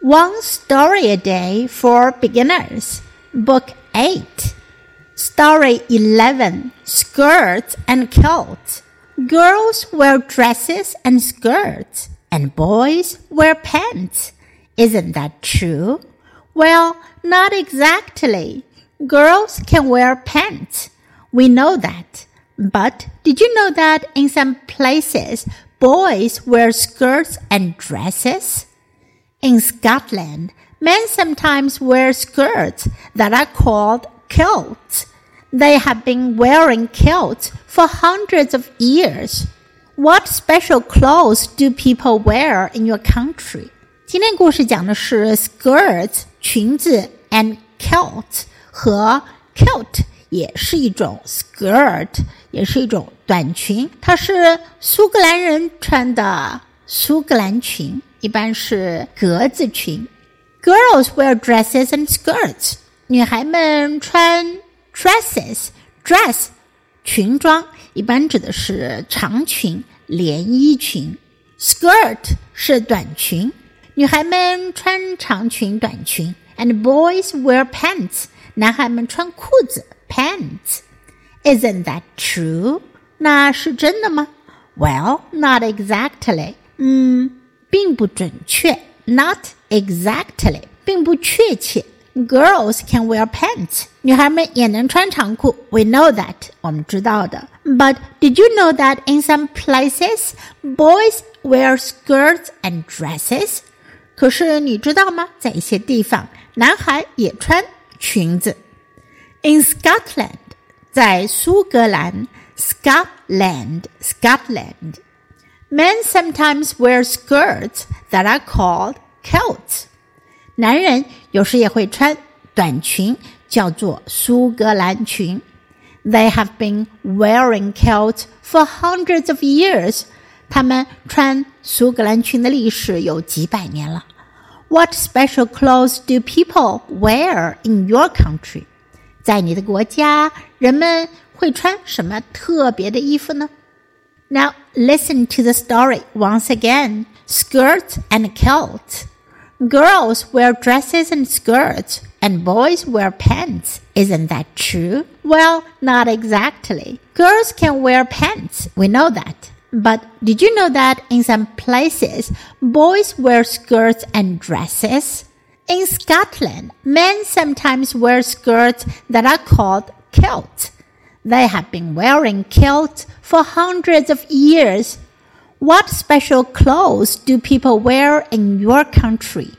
One Story a Day for Beginners, Book 8. Story 11 Skirts and Kilts. Girls wear dresses and skirts, and boys wear pants. Isn't that true? Well, not exactly. Girls can wear pants. We know that. But did you know that in some places boys wear skirts and dresses? In Scotland, men sometimes wear skirts that are called kilts. They have been wearing kilts for hundreds of years. What special clothes do people wear in your country? 今天故事讲的是 skirts 裙子 and kilt 和 kilt 也是一种 skirt，也是一种短裙。它是苏格兰人穿的苏格兰裙， 一般是格子裙。Girls wear dresses and skirts。女孩们穿 dresses，dress 裙装，一般指的是长裙、连衣裙。Skirt 是短裙，女孩们穿长裙、短裙。And boys wear pants，男孩们穿裤子。pants. Isn't that true? 那是真的吗？Well, not exactly. 嗯， 并不准确。Not exactly，并不确切。Girls can wear pants. 女孩们也能穿长裤。We know that. 我们知道的。But did you know that in some places, boys wear skirts and dresses? 可是你知道吗？在一些地方，男孩也穿裙子。in Scotland，在苏格兰，Scotland Scotland。 Men sometimes wear skirts that are called kilts。男人有时也会穿短裙，叫做苏格兰裙。They have been wearing kilts for hundreds of years。他们穿苏格兰裙的历史有几百年了。What special clothes do people wear in your country? 在你的国家，人们会穿什么特别的衣服呢 ？Now listen to the story once again. Skirt and kilt. Girls wear dresses and skirts, and boys wear pants. Isn't that true? Well, not exactly. Girls can wear pants. We know that. But did you know that in some places, boys wear skirts and dresses? In Scotland, men sometimes wear skirts that are called kilts. They have been wearing kilts for hundreds of years. What special clothes do people wear in your country?